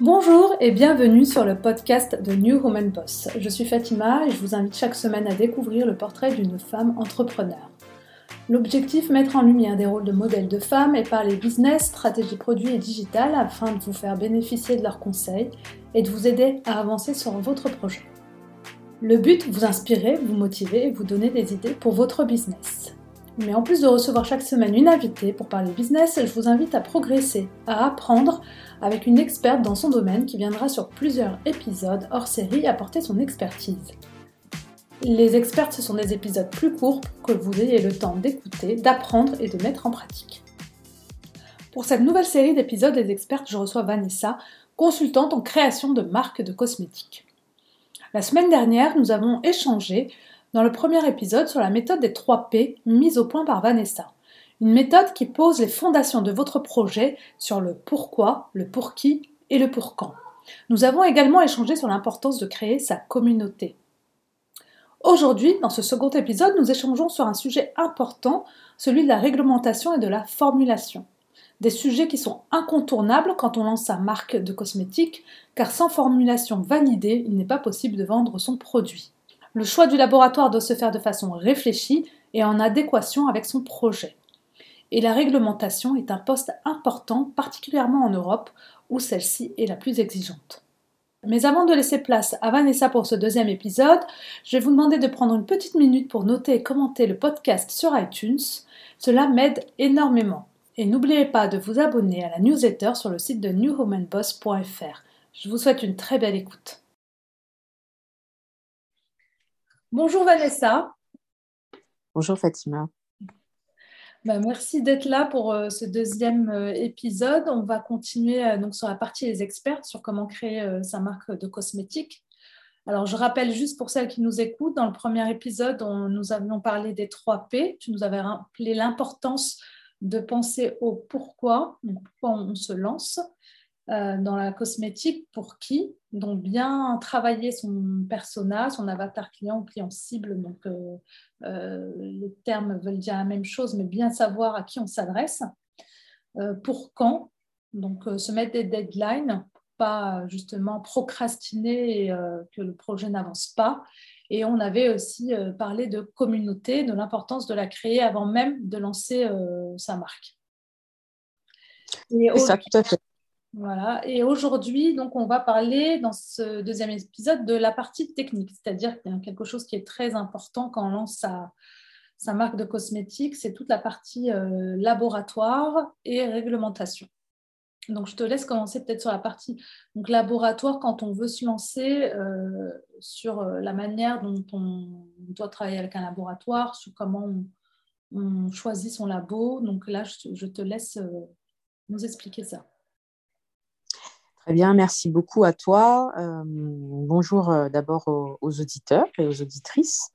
Bonjour et bienvenue sur le podcast de New Woman Boss. Je suis Fatima et je vous invite chaque semaine à découvrir le portrait d'une femme entrepreneur. L'objectif, mettre en lumière des rôles de modèles de femmes et parler business, stratégie produit et digital afin de vous faire bénéficier de leurs conseils et de vous aider à avancer sur votre projet. Le but, vous inspirer, vous motiver et vous donner des idées pour votre business. Mais en plus de recevoir chaque semaine une invitée pour parler business, je vous invite à progresser, à apprendre avec une experte dans son domaine qui viendra sur plusieurs épisodes hors série apporter son expertise. Les expertes, ce sont des épisodes plus courts pour que vous ayez le temps d'écouter, d'apprendre et de mettre en pratique. Pour cette nouvelle série d'épisodes des expertes, je reçois Vanessa, consultante en création de marques de cosmétiques. La semaine dernière, nous avons échangé dans le premier épisode sur la méthode des 3 P mise au point par Vanessa. Une méthode qui pose les fondations de votre projet sur le pourquoi, le pour qui et le pour quand. Nous avons également échangé sur l'importance de créer sa communauté. Aujourd'hui, dans ce second épisode, nous échangeons sur un sujet important, celui de la réglementation et de la formulation. Des sujets qui sont incontournables quand on lance sa marque de cosmétiques, car sans formulation validée, il n'est pas possible de vendre son produit. Le choix du laboratoire doit se faire de façon réfléchie et en adéquation avec son projet. Et la réglementation est un poste important, particulièrement en Europe, où celle-ci est la plus exigeante. Mais avant de laisser place à Vanessa pour ce deuxième épisode, je vais vous demander de prendre une petite minute pour noter et commenter le podcast sur iTunes. Cela m'aide énormément. Et n'oubliez pas de vous abonner à la newsletter sur le site de newwomanboss.fr. Je vous souhaite une très belle écoute. Bonjour Vanessa. Bonjour Fatima. Ben, merci d'être là pour euh, ce deuxième euh, épisode. On va continuer euh, donc sur la partie des experts sur comment créer sa marque de cosmétiques. Alors, je rappelle juste pour celles qui nous écoutent, dans le premier épisode, nous avions parlé des trois P. Tu nous avais rappelé l'importance de penser au pourquoi, donc pourquoi on se lance, euh, dans la cosmétique pour qui Donc bien travailler son persona, son avatar client ou client cible. Donc euh, euh, les termes veulent dire la même chose, mais bien savoir à qui on s'adresse. pour quand Donc se mettre des deadlines, pas justement procrastiner et que le projet n'avance pas. Et on avait aussi parlé de communauté, de l'importance de la créer avant même de lancer sa marque. Et ça, tout à fait. Voilà. Et aujourd'hui, donc, on va parler dans ce deuxième épisode de la partie technique, c'est-à-dire qu'il y a quelque chose qui est très important quand on lance sa, marque de cosmétiques, c'est toute la partie euh, laboratoire et réglementation. Donc, je te laisse commencer peut-être sur la partie laboratoire quand on veut se lancer euh, sur euh, la manière dont on doit travailler avec un laboratoire, sur comment on, choisit son labo. Donc là, je te laisse nous expliquer ça. Très bien, merci beaucoup à toi. Euh, bonjour euh, d'abord aux, auditeurs et aux auditrices.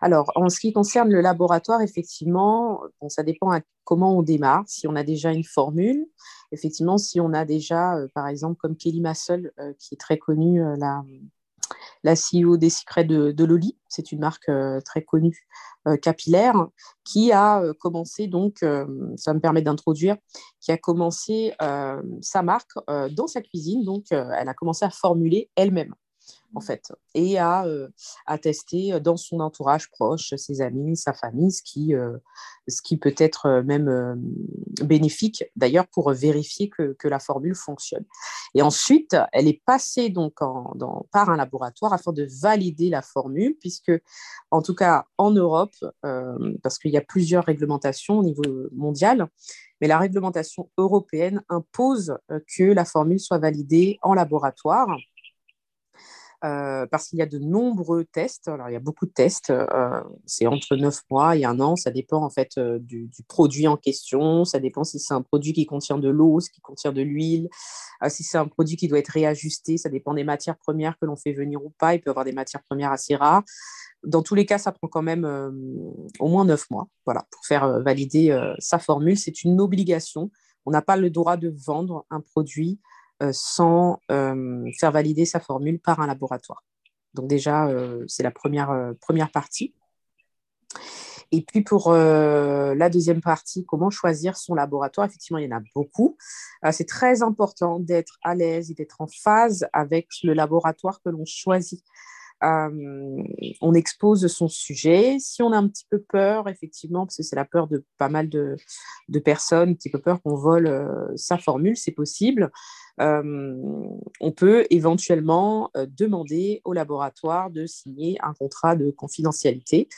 Alors, en ce qui concerne le laboratoire, effectivement, bon, ça dépend à comment on démarre. Si on a déjà une formule, effectivement, si on a déjà, euh, par exemple, comme Kelly Massel, qui est très connue, la, la CEO des secrets de, de Loli. C'est une marque euh, très connue euh, capillaire qui a euh, commencé donc, ça me permet d'introduire, qui a commencé sa marque dans sa cuisine. Donc, elle a commencé à formuler elle-même en fait, et à, euh, tester dans son entourage proche, ses amis, sa famille, ce qui, euh, peut être euh, même bénéfique d'ailleurs pour vérifier que, la formule fonctionne. Et ensuite, elle est passée donc par un laboratoire afin de valider la formule, puisque en tout cas en Europe, parce qu'il y a plusieurs réglementations au niveau mondial, mais la réglementation européenne impose que la formule soit validée en laboratoire euh, parce qu'il y a de nombreux tests. Alors, il y a beaucoup de tests. Euh, c'est entre 9 mois et un an. Ça dépend en fait euh, du, produit en question. Ça dépend si c'est un produit qui contient de l'eau, si contient de l'huile, si c'est un produit qui doit être réajusté. Ça dépend des matières premières que l'on fait venir ou pas. Il peut y avoir des matières premières assez rares. Dans tous les cas, ça prend quand même au moins 9 mois voilà, pour faire valider sa formule. C'est une obligation. On n'a pas le droit de vendre un produit sans euh, faire valider sa formule par un laboratoire. Donc déjà, euh, c'est la première, première partie. Et puis pour euh, la deuxième partie, comment choisir son laboratoire Effectivement, il y en a beaucoup. Euh, c'est très important d'être à l'aise et d'être en phase avec le laboratoire que l'on choisit. Euh, on expose son sujet. Si on a un petit peu peur, effectivement, parce que c'est la peur de pas mal de, personnes, un petit peu peur qu'on vole sa formule, c'est possible. on peut éventuellement demander au laboratoire de signer un contrat de confidentialité.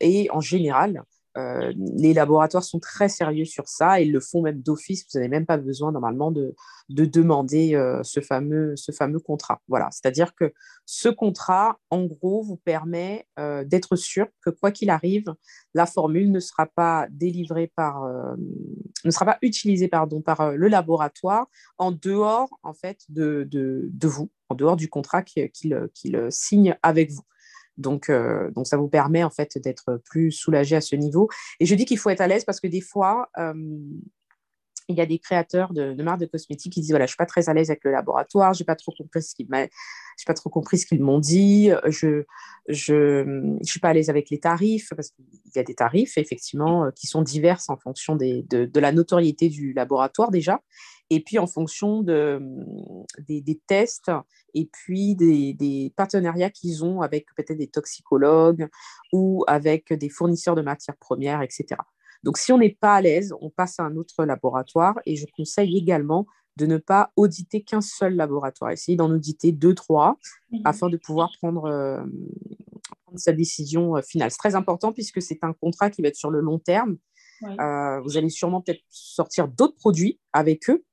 et en général, euh, les laboratoires sont très sérieux sur ça et ils le font même d'office. Vous n'avez même pas besoin normalement de, demander euh, ce, fameux, contrat. Voilà, c'est-à-dire que ce contrat, en gros, vous permet euh, d'être sûr que quoi qu'il arrive, la formule ne sera pas délivrée par, ne sera pas utilisée pardon, par le laboratoire en dehors en fait de, vous, en dehors du contrat qu'il signe avec vous. Donc, euh, donc, ça vous permet en fait d'être plus soulagé à ce niveau. Et je dis qu'il faut être à l'aise parce que des fois, euh, il y a des créateurs de, marques de cosmétiques qui disent voilà, je suis pas très à l'aise avec le laboratoire, j'ai pas trop compris ce qu'ils pas trop compris ce qu'ils m'ont dit, je je suis pas à l'aise avec les tarifs parce qu'il y a des tarifs effectivement euh, qui sont divers en fonction de, la notoriété du laboratoire déjà et puis en fonction de, des, des tests et puis des, des partenariats qu'ils ont avec peut-être des toxicologues ou avec des fournisseurs de matières premières, etc. Donc, si on n'est pas à l'aise, on passe à un autre laboratoire et je conseille également de ne pas auditer qu'un seul laboratoire. Essayez d'en auditer deux, trois mhm. afin de pouvoir prendre, euh, prendre sa décision euh, finale. C'est très important puisque c'est un contrat qui va être sur le long terme. Euh, vous allez sûrement peut-être sortir d'autres produits avec eux.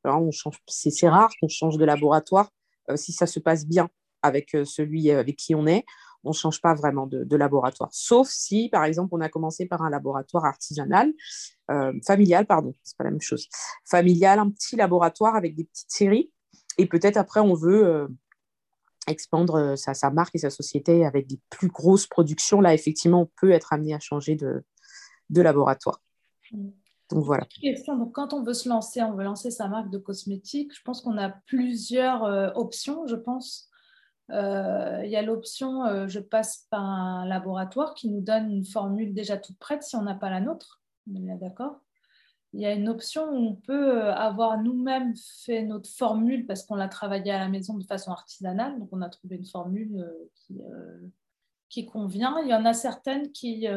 c'est, rare qu'on change de laboratoire si ça se passe bien avec celui avec qui on est on ne change pas vraiment de, laboratoire. Sauf si, par exemple, on a commencé par un laboratoire artisanal, euh, familial, pardon, c'est pas la même chose. Familial, un petit laboratoire avec des petites séries. Et peut-être après, on veut euh, expandre euh, sa, marque et sa société avec des plus grosses productions. Là, effectivement, on peut être amené à changer de, laboratoire. Donc voilà. Donc, quand on veut se lancer, on veut lancer sa marque de cosmétiques, je pense qu'on a plusieurs options, je pense. Euh, il y a l'option euh, je passe par un laboratoire qui nous donne une formule déjà toute prête si on n'a pas la nôtre. D'accord Il y a une option où on peut euh, avoir nous-mêmes fait notre formule parce qu'on l'a travaillée à la maison de façon artisanale. Donc on a trouvé une formule qui, qui convient. Il y en a certaines qui,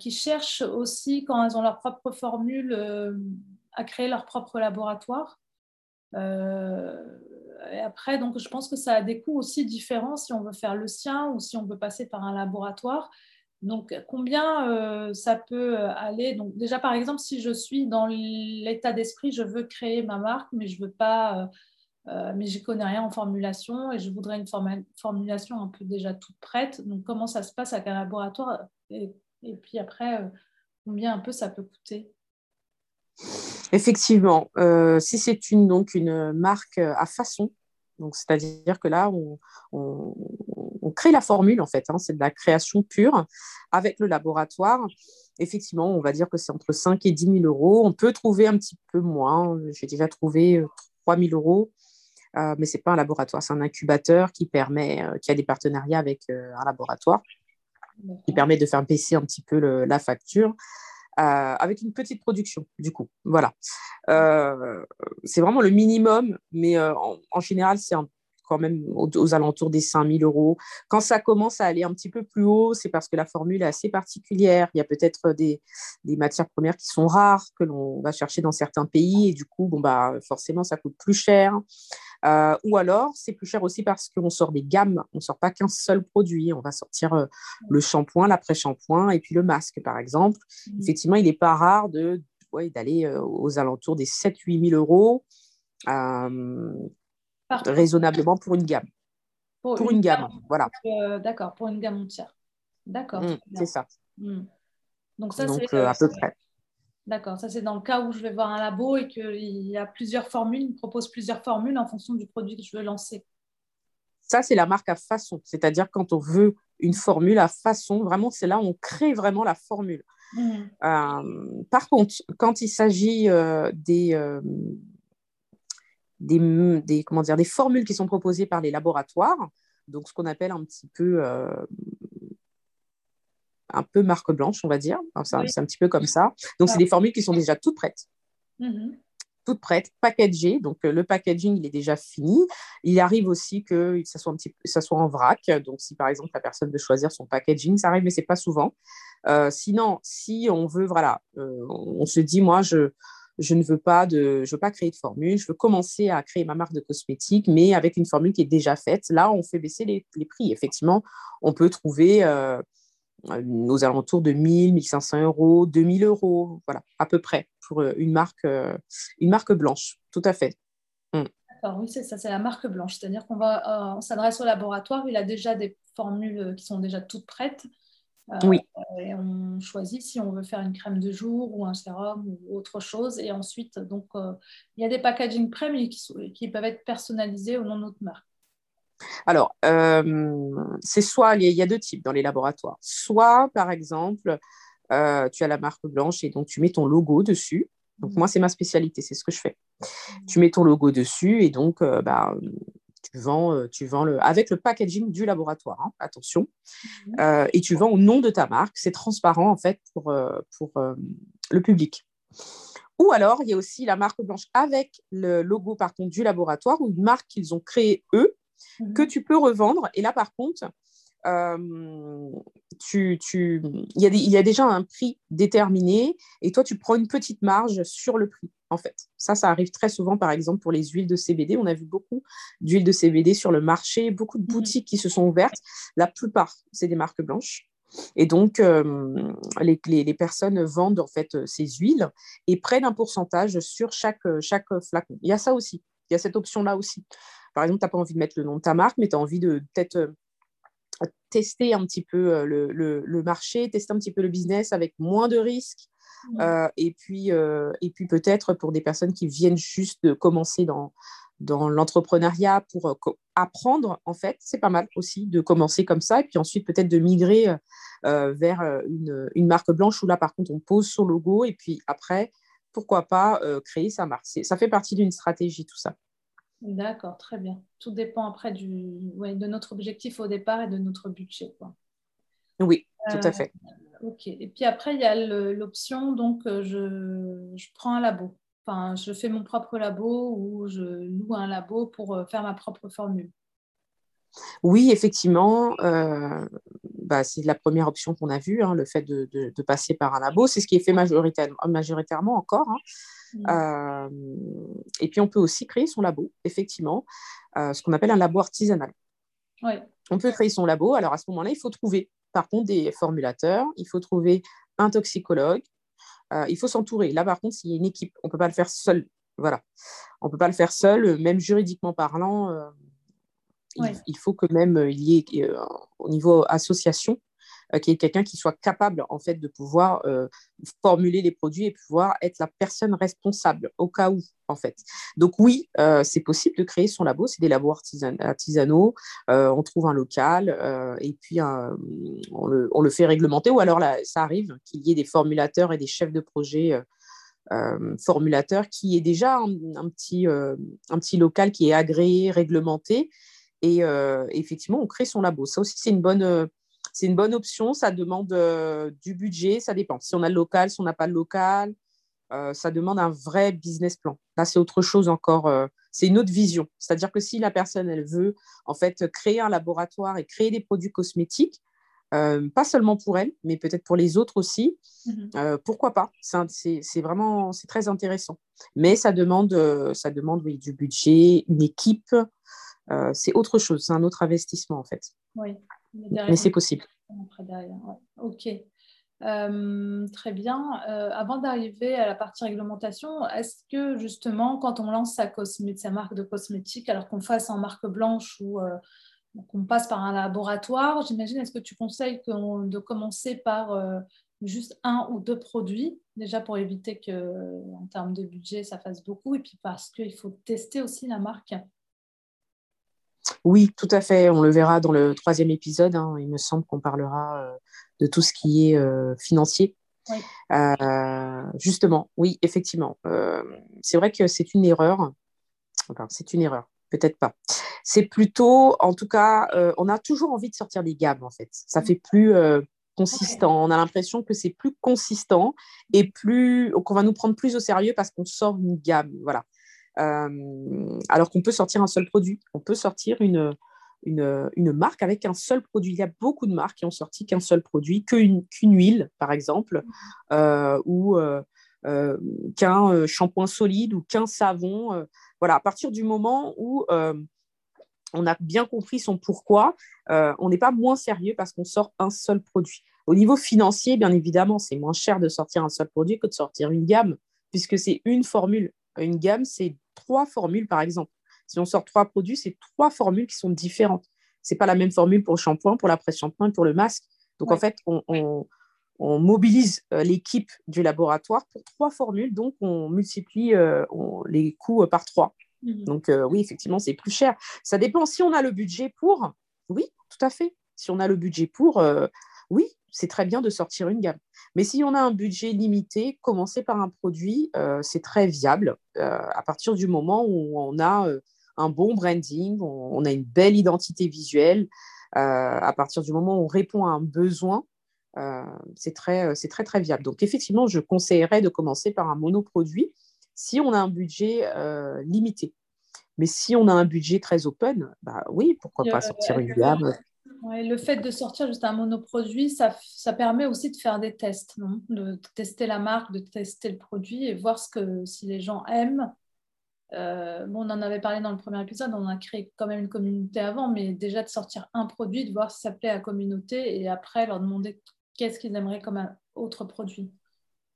qui cherchent aussi, quand elles ont leur propre formule, à créer leur propre laboratoire. Euh, après, donc, je pense que ça a des coûts aussi différents si on veut faire le sien ou si on veut passer par un laboratoire. Donc, combien euh, ça peut aller? Donc, déjà, par exemple, si je suis dans l'état d'esprit, je veux créer ma marque, mais je veux pas, euh, euh mais je connais rien en formulation et je voudrais une formulation un peu déjà toute prête. Donc, comment ça se passe avec un laboratoire? Et, puis après, euh, combien un peu ça peut coûter? Effectivement, euh, si c'est une, donc une marque à façon, donc c'est-à-dire que là, on, crée la formule en fait, hein, c'est de la création pure avec le laboratoire. Effectivement, on va dire que c'est entre 5 et 10 000 euros. On peut trouver un petit peu moins. J'ai déjà trouvé 3 euh, 000 euros. Mais ce n'est pas un laboratoire, c'est un incubateur qui permet, qui a des partenariats avec un laboratoire, qui permet de faire baisser un petit peu la facture. Euh, avec une petite production, du coup. Voilà. Euh, c'est vraiment le minimum, mais euh, en, général, c'est quand même aux, alentours des 5000 euros. Quand ça commence à aller un petit peu plus haut, c'est parce que la formule est assez particulière. Il y a peut-être des, des, matières premières qui sont rares, que l'on va chercher dans certains pays, et du coup, bon, bah, forcément, ça coûte plus cher. Euh, ou alors, c'est plus cher aussi parce qu'on sort des gammes. On ne sort pas qu'un seul produit. On va sortir euh, le shampoing, l'après-shampoing et puis le masque, par exemple. Mmh. Effectivement, il n'est pas rare de, d'aller euh, aux alentours des 7-8 000 euros raisonnablement pour une gamme. Pour, une, gamme, voilà. D'accord, pour une gamme entière. D'accord. Mmh, c'est ça. Mmh. Donc, ça, c'est à peu près. D'accord, ça c'est dans le cas où je vais voir un labo et qu'il y a plusieurs formules, il me propose plusieurs formules en fonction du produit que je veux lancer. Ça, c'est la marque à façon, c'est-à-dire quand on veut une formule à façon, vraiment, c'est là où on crée vraiment la formule. Mmh. Euh, par contre, quand il s'agit euh, des, euh, des, comment dire, des formules qui sont proposées par les laboratoires, donc ce qu'on appelle un petit peu un peu marque blanche, on va dire. c'est un, petit peu comme ça. Donc, c'est des formules qui sont déjà toutes prêtes. Mmh toutes prêtes, packagées. Donc, le packaging, il est déjà fini. Il arrive aussi que ça soit, un petit, ça soit en vrac. Donc, si par exemple, la personne veut choisir son packaging, ça arrive, mais c'est pas souvent. sinon, si on veut, voilà, on se dit, moi, je, je ne veux pas de, je veux pas créer de formule, je veux commencer à créer ma marque de cosmétiques, mais avec une formule qui est déjà faite. Là, on fait baisser les, prix. Effectivement, on peut trouver euh, aux alentours de 1000, 1500 euros, 2000 euros, voilà, à peu près pour euh, une marque, euh, une marque blanche. Tout à fait. Mm. D'accord, oui, c'est ça, c'est la marque blanche. C'est-à-dire qu'on va, on s'adresse au laboratoire, il a déjà des formules qui sont déjà toutes prêtes. Euh, oui. Et on choisit si on veut faire une crème de jour ou un sérum ou autre chose. Et ensuite, donc, euh, il y a des packaging prêts, mais qui, peuvent être personnalisés au nom de notre marque. Alors, euh, c'est soit, il y, a deux types dans les laboratoires. Soit, par exemple, tu as la marque blanche et donc tu mets ton logo dessus. Donc, mmh. moi, c'est ma spécialité, c'est ce que je fais. Mmh. Tu mets ton logo dessus et donc, bah, tu vends, euh, tu vends le, avec le packaging du laboratoire, hein, attention, mhm. euh, et tu vends au nom de ta marque. C'est transparent en fait pour, euh, pour le public. Ou alors, il y a aussi la marque blanche avec le logo par contre du laboratoire ou une marque qu'ils ont créée eux mhm. que tu peux revendre. Et là, par contre, tu, tu, il, y a il y a déjà un prix déterminé et toi, tu prends une petite marge sur le prix en fait. Ça, ça arrive très souvent, par exemple, pour les huiles de CBD. On a vu beaucoup d'huiles de CBD sur le marché, beaucoup de mmh. boutiques qui se sont ouvertes. La plupart, c'est des marques blanches. Et donc, euh, les, les, personnes vendent en fait euh, ces huiles et prennent un pourcentage sur chaque, euh, chaque flacon. Il y a ça aussi. Il y a cette option-là aussi. Par exemple, tu n'as pas envie de mettre le nom de ta marque, mais tu as envie de peut-être tester un petit peu le, le, le, marché, tester un petit peu le business avec moins de risques, euh, et puis, euh, et puis peut-être pour des personnes qui viennent juste de commencer dans, dans l'entrepreneuriat pour euh, apprendre, en fait, c'est pas mal aussi de commencer comme ça, et puis ensuite peut-être de migrer vers une, une, marque blanche où là, par contre, on pose son logo, et puis après, pourquoi pas créer sa marque. Ça fait partie d'une stratégie, tout ça. D'accord, très bien. Tout dépend après du, de notre objectif au départ et de notre budget. Quoi. Oui, tout à fait. Ok. Et puis après, il y a l'option, donc euh, je, je, prends un labo. Enfin, je fais mon propre labo ou je loue un labo pour euh, faire ma propre formule. Oui, effectivement, euh, bah, c'est la première option qu'on a vue, hein, le fait de, de, passer par un labo. C'est ce qui est fait majoritairement, majoritairement encore. Hein. Mmh. et puis, on peut aussi créer son labo, effectivement, ce qu'on appelle un labo artisanal. On peut créer son labo. Alors, à ce moment-là, il faut trouver par contre des formulateurs, il faut trouver un toxicologue, euh, il faut s'entourer. Là, par contre, s'il y a une équipe, on ne peut pas le faire seul. Voilà. On ne peut pas le faire seul, même juridiquement parlant. Euh, il, faut que même euh, il y ait, au niveau association, qui est quelqu'un qui soit capable en fait de pouvoir euh, formuler les produits et pouvoir être la personne responsable au cas où en fait. Donc oui, euh, c'est possible de créer son labo, c'est des labos artisanaux, on trouve un local et puis on, le, fait réglementer ou alors ça arrive qu'il y ait des formulateurs et des chefs de projet. formulateurs qui est déjà un, petit, un petit local qui est agréé, réglementé et effectivement on crée son labo. Ça aussi c'est une bonne c'est une bonne option. Ça demande euh, du budget, ça dépend. Si on a le local, si on n'a pas le local, euh, ça demande un vrai business plan. Là, c'est autre chose encore. Euh, c'est une autre vision. C'est-à-dire que si la personne, elle veut en fait créer un laboratoire et créer des produits cosmétiques, pas seulement pour elle, mais peut-être pour les autres aussi, mhm. pourquoi pas? C'est vraiment c'est très intéressant. Mais ça demande, ça demande oui, du budget, une équipe. c'est autre chose, c'est un autre investissement en fait. Oui. Mais c'est possible. Ok. Euh, très bien. Euh, avant d'arriver à la partie réglementation, est-ce que justement, quand on lance sa, sa marque de cosmétique, alors qu'on fasse en marque blanche ou euh, qu'on passe par un laboratoire, j'imagine, est-ce que tu conseilles de commencer par juste un ou deux produits, déjà pour éviter que, en termes de budget, ça fasse beaucoup, et puis parce qu'il faut tester aussi la marque? Oui, tout à fait. On le verra dans le troisième épisode. Hein. Il me semble qu'on parlera euh, de tout ce qui est euh, financier. Euh, justement, oui, effectivement. c'est vrai que c'est une erreur. Enfin, c'est une erreur. Peut-être pas. C'est plutôt, en tout cas, on a toujours envie de sortir des gammes, en fait. Ça fait plus consistant. On a l'impression que c'est plus consistant et plus qu'on va nous prendre plus au sérieux parce qu'on sort une gamme. Voilà. Euh, alors qu'on peut sortir un seul produit. On peut sortir une, une, marque avec un seul produit. Il y a beaucoup de marques qui ont sorti qu'un seul produit, qu'une huile, par exemple, euh, ou euh, qu'un shampoing solide ou qu'un savon. voilà, à partir du moment où on a bien compris son pourquoi, on n'est pas moins sérieux parce qu'on sort un seul produit. Au niveau financier, bien évidemment, c'est moins cher de sortir un seul produit que de sortir une gamme, puisque c'est une formule. Une gamme, c'est trois formules, par exemple. Si on sort trois produits, c'est trois formules qui sont différentes. Ce n'est pas la même formule pour le shampoing, pour la presse-shampoing, pour le masque. Donc, en fait, on, mobilise euh, l'équipe du laboratoire pour trois formules, donc on multiplie euh, les coûts euh, par trois. Mhm. Donc, oui, effectivement, c'est plus cher. Ça dépend si on a le budget pour. Oui, tout à fait. Si on a le budget pour, oui, c'est très bien de sortir une gamme. Mais si on a un budget limité, commencer par un produit, euh, c'est très viable euh, à partir du moment où on a euh, un bon branding, on, a une belle identité visuelle, à partir du moment où on répond à un besoin, c'est très, c'est très, très viable. Donc, effectivement, je conseillerais de commencer par un monoproduit si on a un budget limité. Mais si on a un budget très open, bah oui, pourquoi pas sortir une gamme le fait de sortir juste un monoproduit, ça, permet aussi de faire des tests, de tester la marque, de tester le produit et voir ce que, si les gens aiment. Euh, on en avait parlé dans le premier épisode, on a créé quand même une communauté avant, mais déjà de sortir un produit, de voir si ça plaît à la communauté et après leur demander qu'est-ce qu'ils aimeraient comme un autre produit.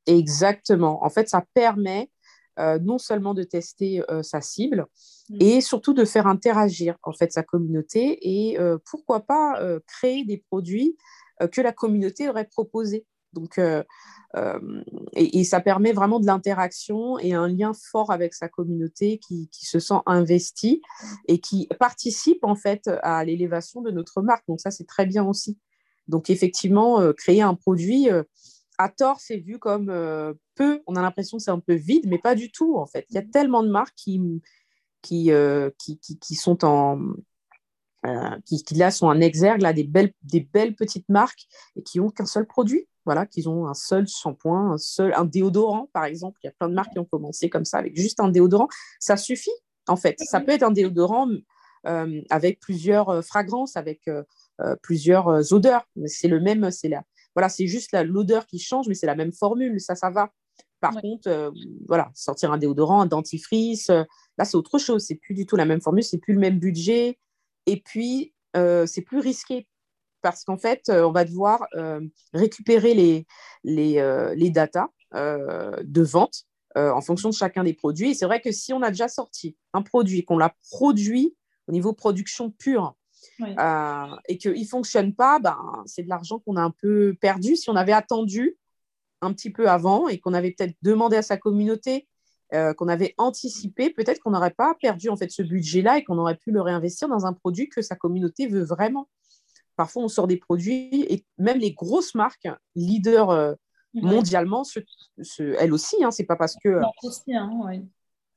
Exactement. En fait, ça permet euh, non seulement de tester euh, sa cible, mm. et surtout de faire interagir en fait sa communauté et euh, pourquoi pas créer des produits que la communauté aurait proposés. Donc, et, ça permet vraiment de l'interaction et un lien fort avec sa communauté qui, qui, se sent investi et qui participe en fait à l'élévation de notre marque. Donc ça, c'est très bien aussi. Donc effectivement, créer un produit à tort, c'est vu comme euh, peu. On a l'impression que c'est un peu vide, mais pas du tout, en fait. Il y a tellement de marques qui, qui, euh, qui, qui, sont en. Euh, qui, là sont en exergue, là, des, belles, des belles petites marques et qui ont qu'un seul produit. Voilà, qu'ils ont un seul shampoing, un seul, un déodorant, par exemple. Il y a plein de marques qui ont commencé comme ça, avec juste un déodorant. Ça suffit, en fait. Ça peut être un déodorant avec plusieurs fragrances, avec plusieurs odeurs. C'est le même, c'est la, voilà, c'est juste l'odeur qui change, mais c'est la même formule, ça, ça va. Par contre, euh, voilà, sortir un déodorant, un dentifrice, euh, là, c'est autre chose. C'est plus du tout la même formule, c'est plus le même budget. Et puis, euh, c'est plus risqué parce qu'en fait, on va devoir récupérer les, les, les datas de vente en fonction de chacun des produits. Et c'est vrai que si on a déjà sorti un produit, qu'on l'a produit au niveau production pure, euh, et qu'il ne fonctionne pas, ben, c'est de l'argent qu'on a un peu perdu. Si on avait attendu un petit peu avant et qu'on avait peut-être demandé à sa communauté, euh, qu'on avait anticipé, peut-être qu'on n'aurait pas perdu en fait ce budget-là et qu'on aurait pu le réinvestir dans un produit que sa communauté veut vraiment. Parfois, on sort des produits et même les grosses marques, leaders euh, mondialement, elles aussi, hein, c'est pas parce que. Aussi, hein,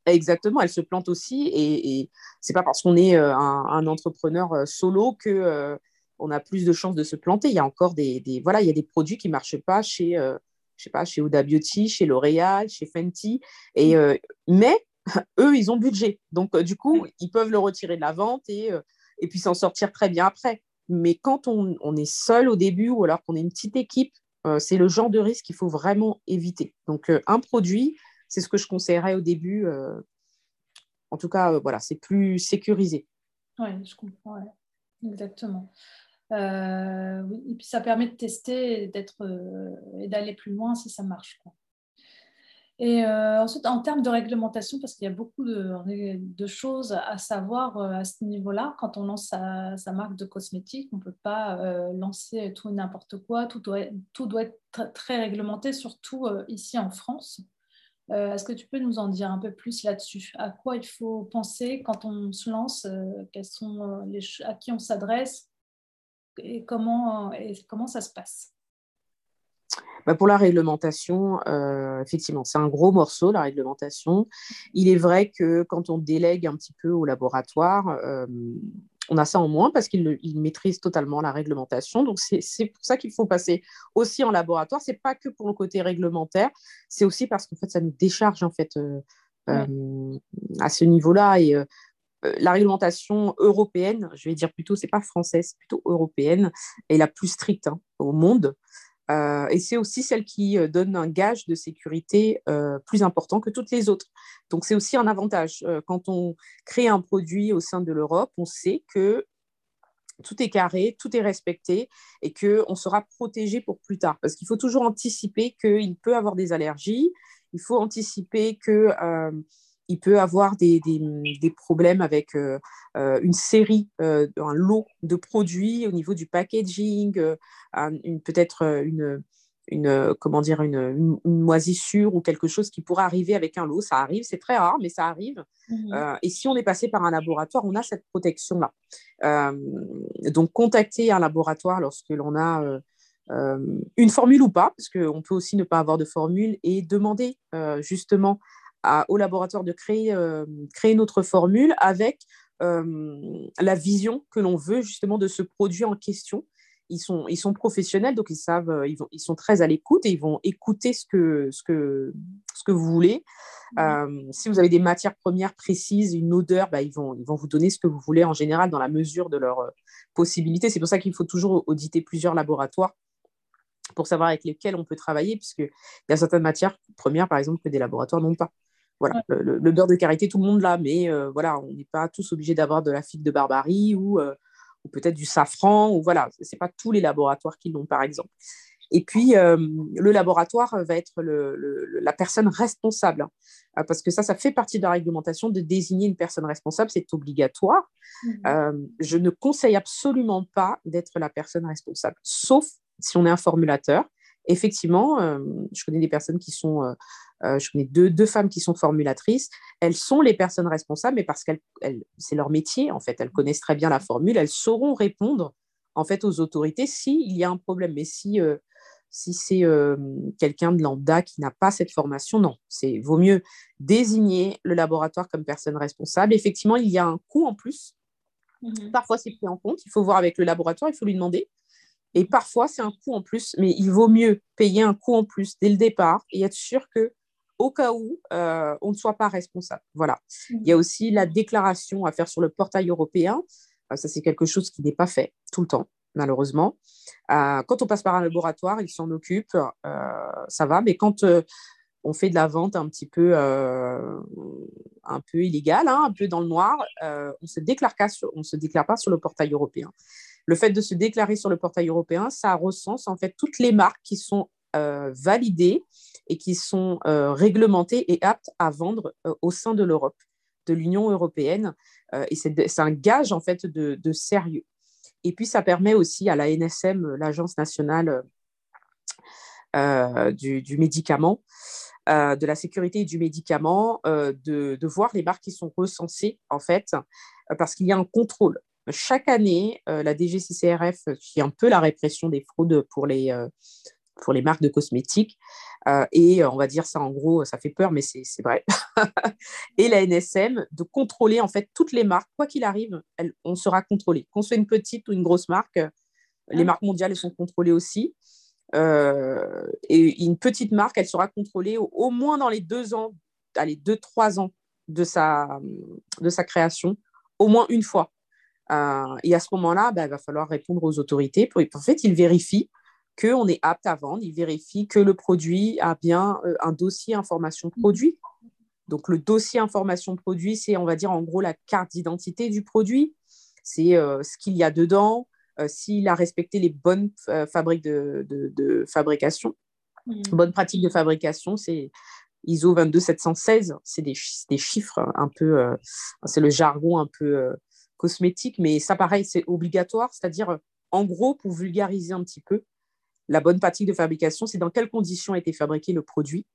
Exactement, elle se plante aussi et, et c'est pas parce qu'on est euh, un, entrepreneur euh, solo que euh, on a plus de chances de se planter. Il y a encore des, voilà, il y a des produits qui marchent pas chez je sais pas chez Huda Beauty, chez L'Oréal, chez Fenty et mm. mais eux ils ont budget. Donc du coup, mm. ils peuvent le retirer de la vente et et puis s'en sortir très bien après. Mais quand on, on est seul au début ou alors qu'on est une petite équipe, c'est le genre de risque qu'il faut vraiment éviter. Donc un produit c'est ce que je conseillerais au début. Euh, en tout cas, euh, voilà, c'est plus sécurisé. Oui, je comprends, exactement. Euh, et puis ça permet de tester et, d'aller plus loin si ça marche. Et ensuite, en termes de réglementation, parce qu'il y a beaucoup de, choses à savoir à ce niveau-là, quand on lance sa, marque de cosmétiques, on ne peut pas lancer tout n'importe quoi, tout doit être très réglementé, surtout ici en France. Euh, est-ce que tu peux nous en dire un peu plus là-dessus? À quoi il faut penser quand on se lance? Euh, euh, À qui on s'adresse? Et comment, et comment ça se passe? Bah, pour la réglementation, effectivement, c'est un gros morceau, la réglementation. Il est vrai que quand on délègue un petit peu au laboratoire, on a ça en moins parce qu'ils maîtrisent totalement la réglementation. Donc, c'est pour ça qu'il faut passer aussi en laboratoire. Ce n'est pas que pour le côté réglementaire, c'est aussi parce qu'en fait, ça nous décharge en fait, euh, euh, à ce niveau-là. Et euh, la réglementation européenne, je vais dire plutôt, c'est pas française, c'est plutôt européenne, est la plus stricte hein, au monde. Et c'est aussi celle qui donne un gage de sécurité plus important que toutes les autres. Donc c'est aussi un avantage. quand on crée un produit au sein de l'Europe, on sait que tout est carré, tout est respecté et qu'on sera protégé pour plus tard. Parce qu'il faut toujours anticiper qu'il peut avoir des allergies, il faut anticiper que il peut avoir des, des, problèmes avec une série, un lot de produits au niveau du packaging, peut-être une, une, euh, comment dire, une, moisissure ou quelque chose qui pourrait arriver avec un lot. Ça arrive, c'est très rare, mais ça arrive. Mhm. Euh, et si on est passé par un laboratoire, on a cette protection-là. Euh, donc, contacter un laboratoire lorsque l'on a une formule ou pas, parce qu'on peut aussi ne pas avoir de formule, et demander justement à, au laboratoire de créer, créer notre formule avec la vision que l'on veut justement de ce produit en question ils sont, ils sont professionnels, donc ils savent, euh, ils, vont, ils sont très à l'écoute et ils vont écouter ce que, ce que, ce que vous voulez. Euh, si vous avez des matières premières précises, une odeur, bah, ils, vont, ils vont vous donner ce que vous voulez en général dans la mesure de leurs euh, possibilités. C'est pour ça qu'il faut toujours auditer plusieurs laboratoires pour savoir avec lesquels on peut travailler, puisqu'il y a certaines matières premières, par exemple, que des laboratoires n'ont pas. Voilà, le, beurre de karité, tout le monde l'a, mais voilà, on n'est pas tous obligés d'avoir de la figue de barbarie ou ou peut-être du safran, ou voilà, ce n'est pas tous les laboratoires qui l'ont, par exemple. Et puis, euh, le laboratoire va être la personne responsable, hein. euh, parce que ça, ça fait partie de la réglementation de désigner une personne responsable, c'est obligatoire. Euh, je ne conseille absolument pas d'être la personne responsable, sauf si on est un formulateur. Effectivement, je connais des personnes qui sont euh, je connais deux, deux, femmes qui sont formulatrices. Elles sont les personnes responsables, mais parce que c'est leur métier, en fait. Elles connaissent très bien la formule. Elles sauront répondre, en fait, aux autorités s'il y a un problème. Mais si, euh, si c'est euh, quelqu'un de lambda qui n'a pas cette formation, non. C'est vaut mieux désigner le laboratoire comme personne responsable. Effectivement, il y a un coût en plus. Mhm. Parfois, c'est pris en compte. Il faut voir avec le laboratoire, il faut lui demander. Et parfois, c'est un coût en plus, mais il vaut mieux payer un coût en plus dès le départ et être sûr que au cas où euh, on ne soit pas responsable. Voilà. Il y a aussi la déclaration à faire sur le portail européen. Euh, ça, c'est quelque chose qui n'est pas fait tout le temps, malheureusement. Euh, quand on passe par un laboratoire, ils s'en occupent, ça va. Mais quand on fait de la vente un petit peu, un peu illégale, hein, un peu dans le noir, on se déclare on se déclare pas sur le portail européen. Le fait de se déclarer sur le portail européen, ça recense en fait toutes les marques qui sont validées et qui sont euh, réglementés et aptes à vendre euh, au sein de l'Europe, de l'Union européenne. Euh, et c'est un gage en fait de, sérieux. Et puis ça permet aussi à la NSM, l'Agence nationale du, médicament, de la sécurité du médicament, de, de, voir les marques qui sont recensées en fait, parce qu'il y a un contrôle. Chaque année, la DGCCRF, qui est un peu la répression des fraudes pour les, pour les marques de cosmétiques. Euh, et euh, on va dire ça en gros, ça fait peur, mais c'est vrai. et la NSM, de contrôler en fait toutes les marques, quoi qu'il arrive, on sera contrôlé. Qu'on soit une petite ou une grosse marque, les ah. marques mondiales elles sont contrôlées aussi. Euh, et une petite marque, elle sera contrôlée au, moins dans les deux ans, allez, deux, trois ans de sa, de sa création, au moins une fois. et à ce moment-là, bah, il va falloir répondre aux autorités. Pour, en fait, ils vérifient qu'on est apte à vendre. Il vérifie que le produit a bien euh, un dossier information produit. Donc, le dossier information produit, c'est, on va dire, en gros, la carte d'identité du produit. C'est euh, ce qu'il y a dedans, euh, s'il a respecté les bonnes fabriques de, fabrication. Mmh. Bonnes pratiques de fabrication, c'est ISO 22716. C'est des, des, chiffres un peu, c'est le jargon un peu cosmétique, mais ça, pareil, c'est obligatoire. C'est-à-dire, en gros, pour vulgariser un petit peu, la bonne pratique de fabrication, c'est dans quelles conditions a été fabriqué le produit.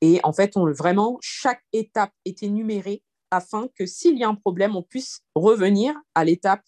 Et en fait, on, vraiment, chaque étape est énumérée afin que s'il y a un problème, on puisse revenir à l'étape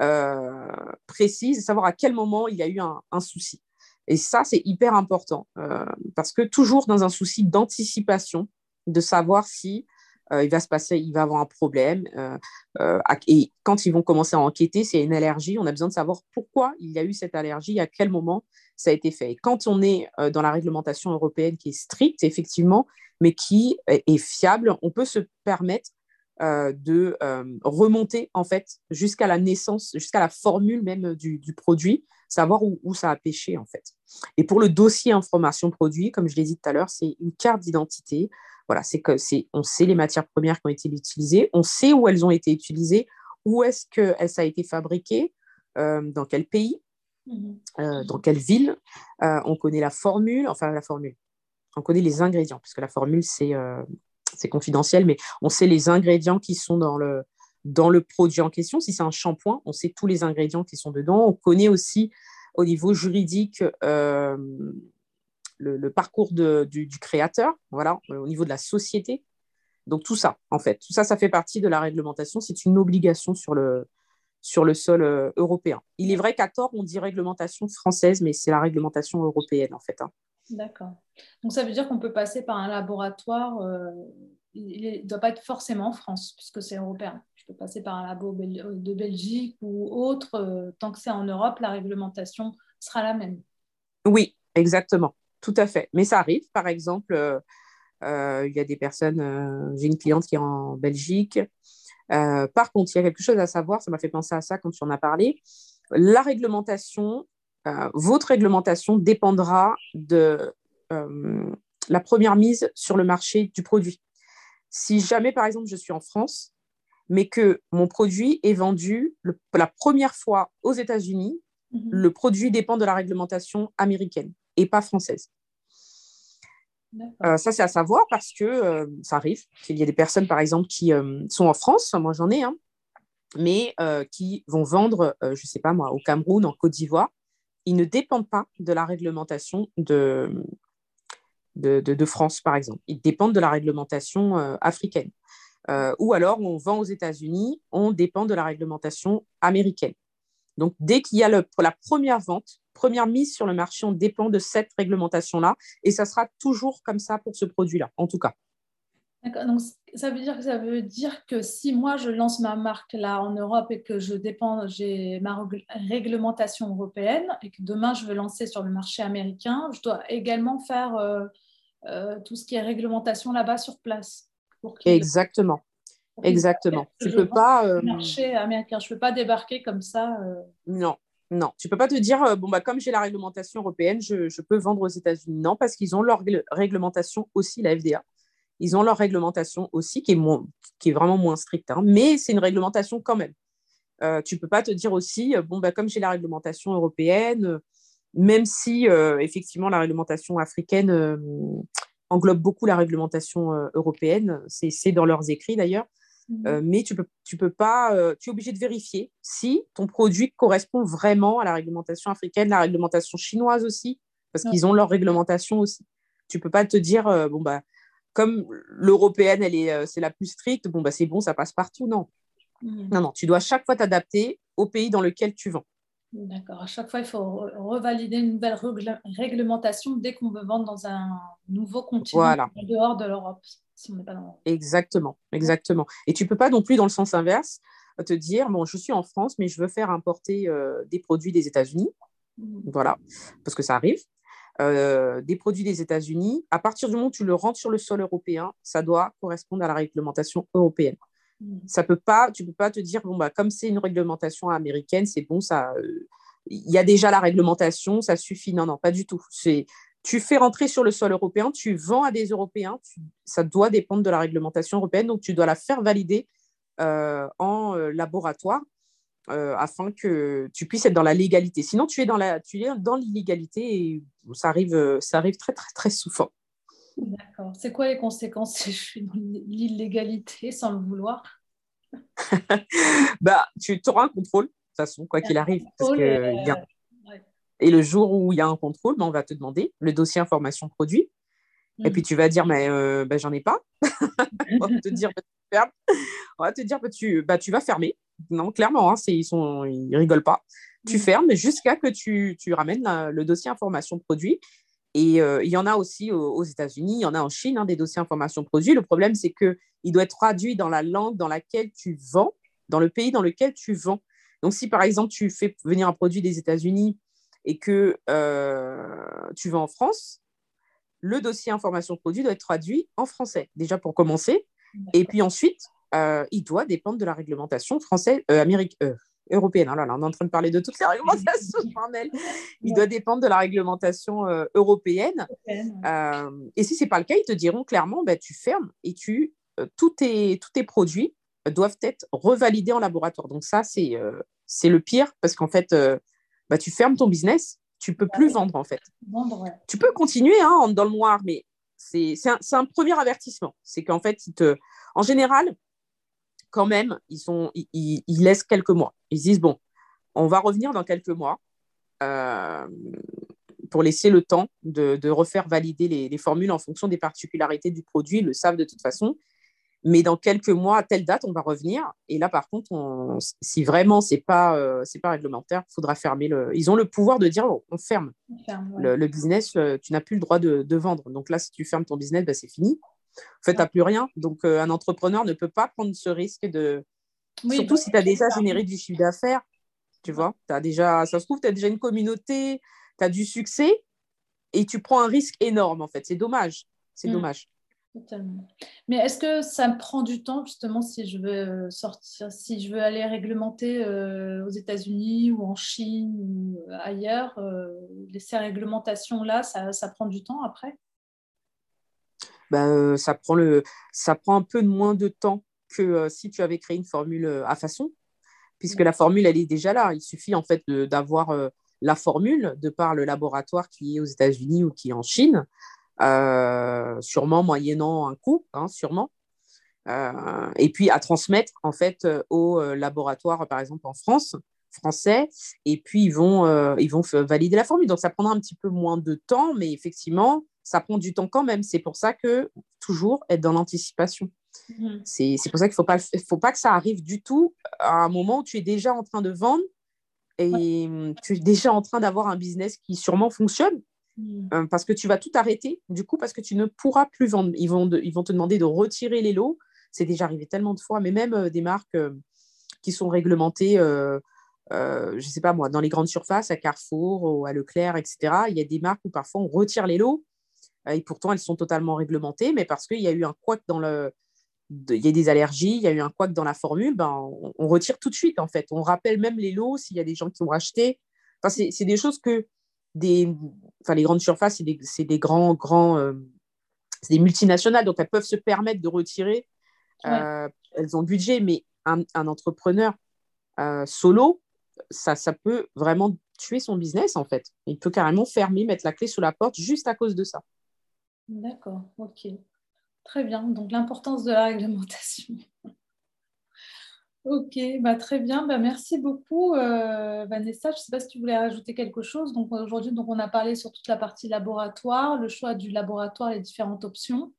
euh, précise, savoir à quel moment il y a eu un, souci. Et ça, c'est hyper important euh, parce que toujours dans un souci d'anticipation, de savoir si il va se passer, il va avoir un problème. Euh, euh, et quand ils vont commencer à enquêter, c'est une allergie. On a besoin de savoir pourquoi il y a eu cette allergie, à quel moment ça a été fait. Et quand on est dans la réglementation européenne qui est stricte, effectivement, mais qui est fiable, on peut se permettre de remonter en fait jusqu'à la naissance, jusqu'à la formule même du, produit, savoir où, où, ça a pêché en fait. Et pour le dossier information produit, comme je l'ai dit tout à l'heure, c'est une carte d'identité voilà, c'est que c'est, on sait les matières premières qui ont été utilisées, on sait où elles ont été utilisées, où est-ce que ça a été fabriqué, euh, dans quel pays, mhm. euh, dans quelle ville. Euh, on connaît la formule, enfin la formule. On connaît les ingrédients, parce que la formule c'est c'est confidentiel, mais on sait les ingrédients qui sont dans le dans le produit en question. Si c'est un shampoing, on sait tous les ingrédients qui sont dedans. On connaît aussi au niveau juridique le, parcours du, créateur, voilà, au niveau de la société. Donc tout ça, en fait, tout ça, ça fait partie de la réglementation. C'est une obligation sur le, sur le sol euh, européen. Il est vrai qu'à tort, on dit réglementation française, mais c'est la réglementation européenne, en fait. Hein. D'accord. Donc ça veut dire qu'on peut passer par un laboratoire, euh, il ne doit pas être forcément en France, puisque c'est européen. Je peux passer par un labo de Belgique ou autre. Euh, tant que c'est en Europe, la réglementation sera la même. Oui, exactement. Tout à fait. Mais ça arrive, par exemple, euh, euh, il y a des personnes, euh, j'ai une cliente qui est en Belgique. par contre, il y a quelque chose à savoir, ça m'a fait penser à ça quand tu en as parlé. La réglementation, votre réglementation dépendra de la première mise sur le marché du produit. Si jamais, par exemple, je suis en France, mais que mon produit est vendu la première fois aux États-Unis, mhm. le produit dépend de la réglementation américaine et pas française. Euh, ça, c'est à savoir parce que euh, ça arrive qu'il y ait des personnes, par exemple, qui euh, sont en France, moi j'en ai, hein, mais qui vont vendre, je ne sais pas moi, au Cameroun, en Côte d'Ivoire. Ils ne dépendent pas de la réglementation de, France, par exemple. Ils dépendent de la réglementation africaine. ou alors, on vend aux États-Unis, on dépend de la réglementation américaine. Donc, dès qu'il y a la première vente, première mise sur le marché, on dépend de cette réglementation-là. Et ça sera toujours comme ça pour ce produit-là, en tout cas. D'accord. Donc, ça veut dire que ça veut dire que si moi je lance ma marque là en Europe et que je dépends, j'ai ma réglementation européenne et que demain je veux lancer sur le marché américain, je dois également faire euh, euh, tout ce qui est réglementation là-bas sur place. Exactement. Exactement. Tu peux pas. Euh, marché américain, je peux pas débarquer comme ça. Non, non, tu peux pas te dire, euh, bon, bah, comme j'ai la réglementation européenne, je, peux vendre aux États-Unis. Non, parce qu'ils ont leur réglementation aussi, la FDA. Ils ont leur réglementation aussi, qui est, qui est vraiment moins stricte, hein. mais c'est une réglementation quand même. Euh, tu peux pas te dire aussi, euh, bon, bah, comme j'ai la réglementation européenne, euh, même si effectivement la réglementation africaine englobe beaucoup la réglementation européenne, c'est dans leurs écrits d'ailleurs, mhm. mais tu peux, tu peux pas, tu es obligé de vérifier si ton produit correspond vraiment à la réglementation africaine, la réglementation chinoise aussi, parce qu'ils ont leur réglementation aussi. Tu peux pas te dire, bon, bah, comme l'européenne, elle est, c'est la plus stricte, bon, bah, c'est bon, ça passe partout. Non. Mhm. Non, non, tu dois chaque fois t'adapter au pays dans lequel tu vends. D'accord. À chaque fois, il faut revalider une nouvelle réglementation dès qu'on veut vendre dans un nouveau continent en dehors de l'Europe. Exactement, exactement. Et tu peux pas non plus, dans le sens inverse, te dire, bon, je suis en France, mais je veux faire importer euh, des produits des États-Unis. Mmh. Voilà, parce que ça arrive. Euh, des produits des États-Unis, à partir du moment où tu le rentres sur le sol européen, ça doit correspondre à la réglementation européenne. Mmh. Ça peut pas, tu peux pas te dire bon bah comme c'est une réglementation américaine, c'est bon ça. Euh, il y a déjà la réglementation, ça suffit. Non non, pas du tout. C'est tu fais rentrer sur le sol européen, tu vends à des Européens, ça doit dépendre de la réglementation européenne, donc tu dois la faire valider euh, en laboratoire euh, afin que tu puisses être dans la légalité. Sinon, tu es dans la, tu es dans l'illégalité et ça arrive, ça arrive très très très souvent. D'accord. C'est quoi les conséquences si je suis dans l'illégalité sans le vouloir? Bah, tu auras un contrôle de toute façon, quoi qu'il arrive. Parce que, y a et le jour où il y a un contrôle, ben, on va te demander le dossier information produit. Et puis mm. tu vas dire, mais euh, ben, j'en ai pas. on va te dire, bah, on va te dire, bah, tu, bah, tu vas fermer. Non, clairement, hein, ils sont, ils rigolent pas. Tu mm. fermes jusqu'à que tu, tu ramènes le dossier information produit. Et euh, il y en a aussi aux, États-Unis, il y en a en Chine, hein, des dossiers information produit. Le problème, c'est qu'il doit être traduit dans la langue dans laquelle tu vends, dans le pays dans lequel tu vends. Donc, si par exemple, tu fais venir un produit des États-Unis et que euh, tu vas en France, le dossier information produit doit être traduit en français, déjà pour commencer. Et puis ensuite, il doit dépendre de la réglementation française, américaine, européenne. là, on est en train de parler de toutes les réglementations, Il doit dépendre de la réglementation euh, européenne. Euh, et si ce n'est pas le cas, ils te diront clairement, bah, tu fermes et tu, euh, tous, tes, tous tes produits doivent être revalidés en laboratoire. Donc ça, c'est c'est le pire parce qu'en fait, bah, tu fermes ton business, tu peux plus vendre en fait. Tu peux continuer hein, dans le noir, mais c'est un, un, premier avertissement. C'est qu'en fait, te... en général, quand même, ils, sont, ils, laissent quelques mois. Ils disent, bon, on va revenir dans quelques mois euh, pour laisser le temps de, refaire valider les, formules en fonction des particularités du produit. Ils le savent de toute façon. Mais dans quelques mois, à telle date, on va revenir. Et là, par contre, si vraiment ce n'est pas, euh, pas réglementaire, il faudra fermer le. Ils ont le pouvoir de dire on ferme. le, business, euh, tu n'as plus le droit de, vendre. Donc là, si tu fermes ton business, bah, c'est fini. En fait, tu n'as plus rien. Donc, euh, un entrepreneur ne peut pas prendre ce risque de. Surtout si tu as déjà généré du chiffre d'affaires. Tu vois, as déjà, ça se trouve, tu as déjà une communauté, tu as du succès et tu prends un risque énorme, en fait. C'est dommage. C'est mm. dommage. Totalement. Mais est-ce que ça me prend du temps, justement, si je veux euh, sortir, si je veux aller réglementer euh, aux États-Unis ou en Chine ou ailleurs, ces réglementations-là, ça, ça prend du temps après? Ben, ça, prend le, ça prend un peu moins de temps que euh, si tu avais créé une formule euh, à façon, puisque la formule, elle est déjà là. Il suffit en fait d'avoir la formule de par le laboratoire qui est aux États-Unis ou qui est en Chine, sûrement moyennant un coût, hein, sûrement. et puis à transmettre en fait au laboratoire, par exemple en France, français, et puis ils vont, ils vont valider la formule. Donc ça prendra un petit peu moins de temps, mais effectivement, ça prend du temps quand même. C'est pour ça que toujours être dans l'anticipation. Mhm. C'est pour ça qu'il ne faut pas, faut pas que ça arrive du tout à un moment où tu es déjà en train de vendre et tu es déjà en train d'avoir un business qui sûrement fonctionne. Mhm. Euh, parce que tu vas tout arrêter, du coup, parce que tu ne pourras plus vendre. Ils vont, ils vont te demander de retirer les lots. C'est déjà arrivé tellement de fois, mais même euh, des marques euh, qui sont réglementées, je ne sais pas moi, dans les grandes surfaces, à Carrefour ou à Leclerc, etc. Il y a des marques où parfois on retire les lots et pourtant, elles sont totalement réglementées, mais parce qu'il y a eu un couac dans le. Il y a des allergies, il y a eu un couac dans la formule, ben, on, retire tout de suite, en fait. On rappelle même les lots s'il y a des gens qui ont acheté. Enfin, c'est des choses que des, enfin, les grandes surfaces, c'est des, des, grands, grands, euh, c'est des multinationales, donc elles peuvent se permettre de retirer. Euh, elles ont le budget, mais un, un entrepreneur solo, ça, ça peut vraiment tuer son business, en fait. Il peut carrément fermer, mettre la clé sous la porte juste à cause de ça. D'accord, ok. Très bien. Donc l'importance de la réglementation. ok, bah, très bien. Bah, merci beaucoup, euh, Vanessa. Je ne sais pas si tu voulais rajouter quelque chose. Donc aujourd'hui, on a parlé sur toute la partie laboratoire, le choix du laboratoire, les différentes options.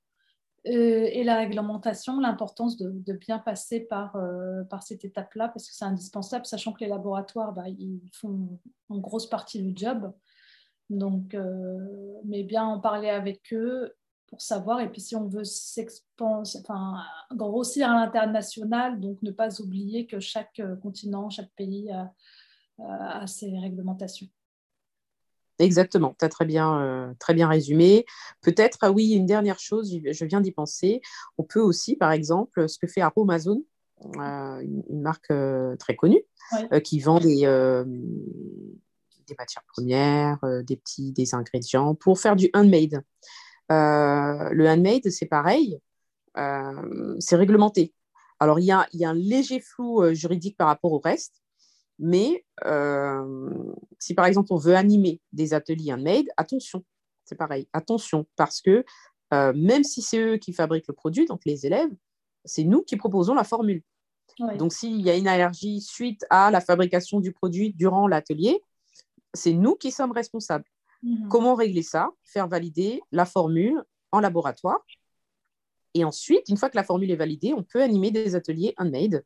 Euh, et la réglementation, l'importance de, bien passer par, euh, par cette étape-là, parce que c'est indispensable, sachant que les laboratoires, bah, ils font en grosse partie du job. Donc, euh, mais bien en parler avec eux pour savoir. Et puis, si on veut s'expanser, enfin, grossir à l'international, donc ne pas oublier que chaque euh, continent, chaque pays a, ses réglementations. Exactement, tu as très bien, euh, très bien résumé. Peut-être, ah oui, une dernière chose, je viens d'y penser. On peut aussi, par exemple, ce que fait Amazon, une, marque très connue, qui vend des, des matières premières, euh, des petits des ingrédients pour faire du handmade. Euh, le handmade, c'est pareil, euh, c'est réglementé. Alors, il y a, y a, un léger flou juridique par rapport au reste, mais si par exemple on veut animer des ateliers handmade, attention, c'est pareil, attention, parce que même si c'est eux qui fabriquent le produit, donc les élèves, c'est nous qui proposons la formule. Donc, s'il y a une allergie suite à la fabrication du produit durant l'atelier, c'est nous qui sommes responsables. Mhm. Comment régler ça? Faire valider la formule en laboratoire. Et ensuite, une fois que la formule est validée, on peut animer des ateliers handmade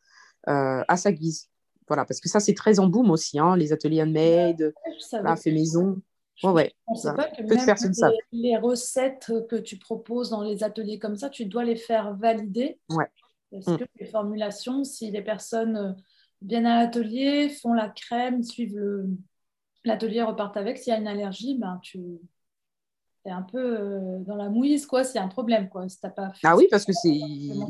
euh, à sa guise. Voilà, parce que ça, c'est très en boom aussi, hein, les ateliers handmade, la fait maison. ouais, pas que les, recettes que tu proposes dans les ateliers comme ça, tu dois les faire valider. Ouais. Parce mm. que les formulations, si les personnes euh, viennent à l'atelier, font la crème, suivent l'atelier, repartent avec, s'il y a une allergie, ben tu es un peu euh, dans la mouise, quoi, s'il y a un problème, quoi. Si pas ah oui, parce que c'est,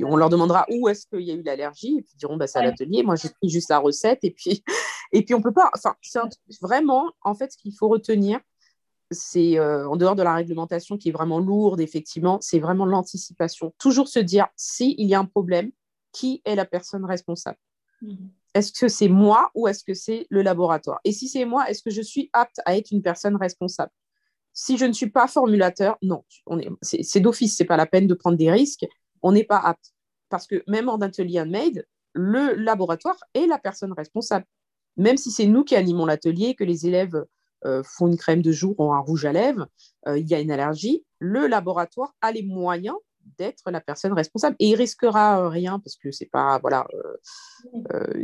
on leur demandera où est-ce qu'il y a eu l'allergie, et puis ils diront, bah, c'est à l'atelier. Moi, j'ai pris juste la recette, et puis, et puis on peut pas. Enfin, c'est vraiment, en fait, ce qu'il faut retenir, c'est euh, en dehors de la réglementation qui est vraiment lourde, effectivement, c'est vraiment l'anticipation. Toujours se dire, s'il y a un problème, qui est la personne responsable? Mhm. Est-ce que c'est moi ou est-ce que c'est le laboratoire? Et si c'est moi, est-ce que je suis apte à être une personne responsable? Si je ne suis pas formulateur, non, c'est d'office, c'est pas la peine de prendre des risques, on n'est pas apte. Parce que même en atelier handmade, le laboratoire est la personne responsable. Même si c'est nous qui animons l'atelier, que les élèves euh, font une crème de jour ou un rouge à lèvres, euh, il y a une allergie, le laboratoire a les moyens d'être la personne responsable et il risquera euh, rien parce que c'est pas voilà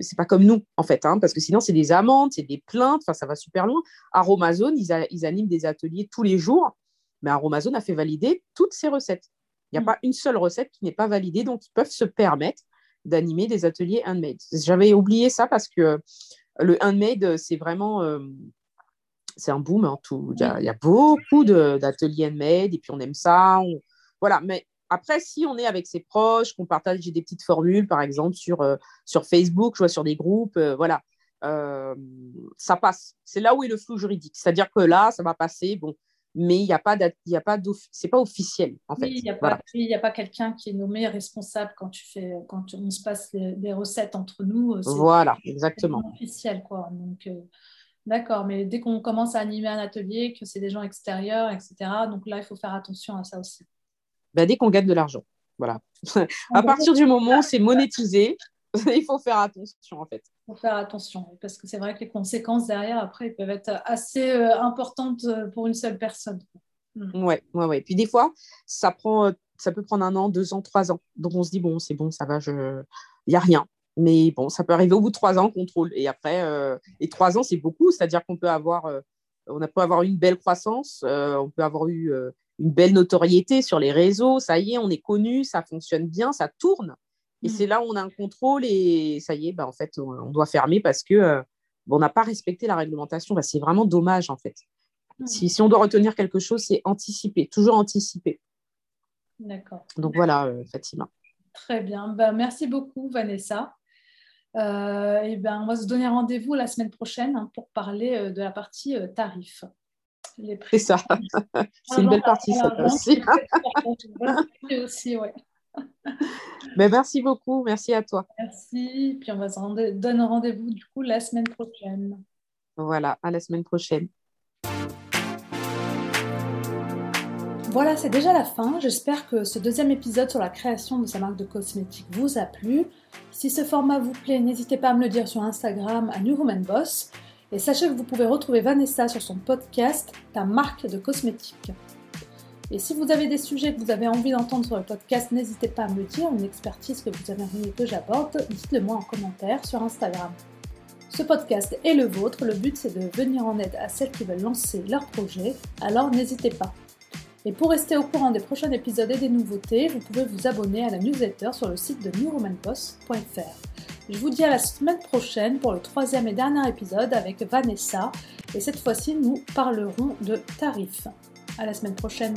c'est pas comme nous en fait hein, parce que sinon c'est des amendes c'est des plaintes enfin ça va super loin Aromazone ils, ils, animent des ateliers tous les jours mais Aromazone a fait valider toutes ses recettes il n'y a mm. pas une seule recette qui n'est pas validée donc ils peuvent se permettre d'animer des ateliers handmade j'avais oublié ça parce que le handmade c'est vraiment c'est un boom. Hein, tout. Il, y a, beaucoup d'ateliers handmade et puis on aime ça. Voilà, mais après, si on est avec ses proches, qu'on partage des petites formules, par exemple, sur, euh, sur Facebook, je vois sur des groupes, euh, voilà, euh, ça passe. C'est là où est le flou juridique. C'est-à-dire que là, ça va passer, bon, mais il n'y a pas, a pas c'est pas officiel en fait. il n'y a, pas, a pas quelqu'un qui est nommé responsable quand tu fais, quand on se passe des recettes entre nous. Voilà, exactement. Officiel quoi. Donc D'accord, mais dès qu'on commence à animer un atelier, que c'est des gens extérieurs, etc., donc là, il faut faire attention à ça aussi. Ben, dès qu'on gagne de l'argent, voilà. à partir du moment où c'est monétisé, il faut faire attention en fait. Il faut faire attention, parce que c'est vrai que les conséquences derrière, après, elles peuvent être assez euh, importantes euh, pour une seule personne. Hmm. Ouais, ouais, ouais. Puis des fois, ça, prend, euh, ça peut prendre un an, deux ans, trois ans. Donc on se dit, bon, c'est bon, ça va, je... il n'y a rien. Mais bon, ça peut arriver au bout de trois ans, contrôle. Et après, euh, et trois ans, c'est beaucoup. C'est-à-dire qu'on peut avoir, euh, on peut avoir une belle croissance, on peut avoir eu une belle notoriété sur les réseaux. Ça y est, on est connu, ça fonctionne bien, ça tourne. Et mm. c'est là où on a un contrôle et ça y est, bah, en fait, on, doit fermer parce que on n'a pas respecté la réglementation. Bah, c'est vraiment dommage, en fait. Mm. Si, si, on doit retenir quelque chose, c'est anticiper, toujours anticiper. D'accord. Donc voilà, Fatima. Très bien. Bah, merci beaucoup, Vanessa. Euh, et ben, on va se donner rendez-vous la semaine prochaine hein, pour parler euh, de la partie euh, tarif. C'est ça. C'est une belle partie, ça aussi. aussi ouais. Mais merci beaucoup. Merci à toi. Merci. Puis on va se donner rendez-vous du coup la semaine prochaine. Voilà, à la semaine prochaine. Voilà, c'est déjà la fin. J'espère que ce deuxième épisode sur la création de sa marque de cosmétiques vous a plu. Si ce format vous plaît, n'hésitez pas à me le dire sur Instagram à New Woman Boss. Et sachez que vous pouvez retrouver Vanessa sur son podcast Ta marque de cosmétiques. Et si vous avez des sujets que vous avez envie d'entendre sur le podcast, n'hésitez pas à me dire, une expertise que vous avez envie que j'aborde, dites-le moi en commentaire sur Instagram. Ce podcast est le vôtre, le but c'est de venir en aide à celles qui veulent lancer leur projet, alors n'hésitez pas. Et pour rester au courant des prochains épisodes et des nouveautés, vous pouvez vous abonner à la newsletter sur le site de newromanpost.fr. Je vous dis à la semaine prochaine pour le troisième et dernier épisode avec Vanessa. Et cette fois-ci, nous parlerons de tarifs. À la semaine prochaine.